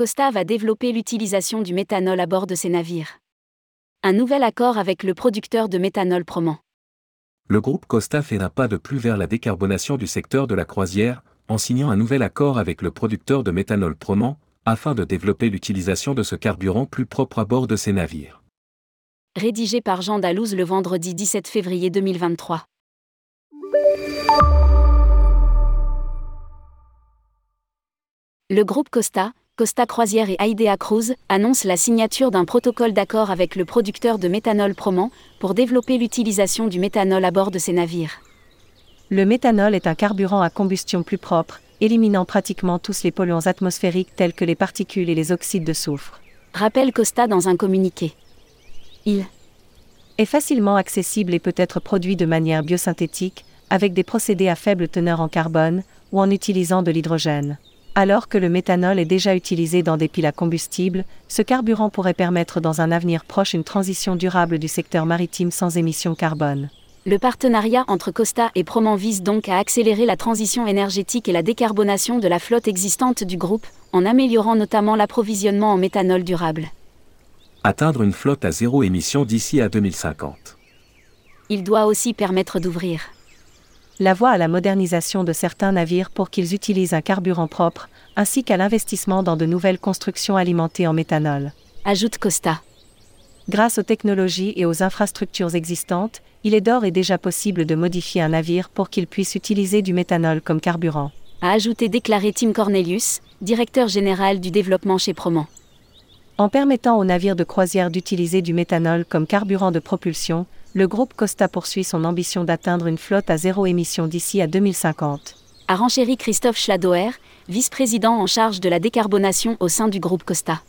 Costa va développer l'utilisation du méthanol à bord de ses navires. Un nouvel accord avec le producteur de méthanol Proman. Le groupe Costa fait un pas de plus vers la décarbonation du secteur de la croisière, en signant un nouvel accord avec le producteur de méthanol Proman, afin de développer l'utilisation de ce carburant plus propre à bord de ses navires. Rédigé par Jean Dalouse le vendredi 17 février 2023. Le groupe Costa, Costa Croisière et Aidea Cruise annoncent la signature d'un protocole d'accord avec le producteur de méthanol Proman pour développer l'utilisation du méthanol à bord de ses navires. Le méthanol est un carburant à combustion plus propre, éliminant pratiquement tous les polluants atmosphériques tels que les particules et les oxydes de soufre. Rappelle Costa dans un communiqué. Il est facilement accessible et peut être produit de manière biosynthétique, avec des procédés à faible teneur en carbone, ou en utilisant de l'hydrogène. Alors que le méthanol est déjà utilisé dans des piles à combustible, ce carburant pourrait permettre dans un avenir proche une transition durable du secteur maritime sans émissions carbone. Le partenariat entre Costa et Proman vise donc à accélérer la transition énergétique et la décarbonation de la flotte existante du groupe, en améliorant notamment l'approvisionnement en méthanol durable. Atteindre une flotte à zéro émission d'ici à 2050. Il doit aussi permettre d'ouvrir la voie à la modernisation de certains navires pour qu'ils utilisent un carburant propre, ainsi qu'à l'investissement dans de nouvelles constructions alimentées en méthanol. Ajoute Costa. Grâce aux technologies et aux infrastructures existantes, il est d'ores et déjà possible de modifier un navire pour qu'il puisse utiliser du méthanol comme carburant. A ajouté déclaré Tim Cornelius, directeur général du développement chez Proman. En permettant aux navires de croisière d'utiliser du méthanol comme carburant de propulsion, le groupe Costa poursuit son ambition d'atteindre une flotte à zéro émission d'ici à 2050. A renchéri Christophe Schladoer, vice-président en charge de la décarbonation au sein du groupe Costa.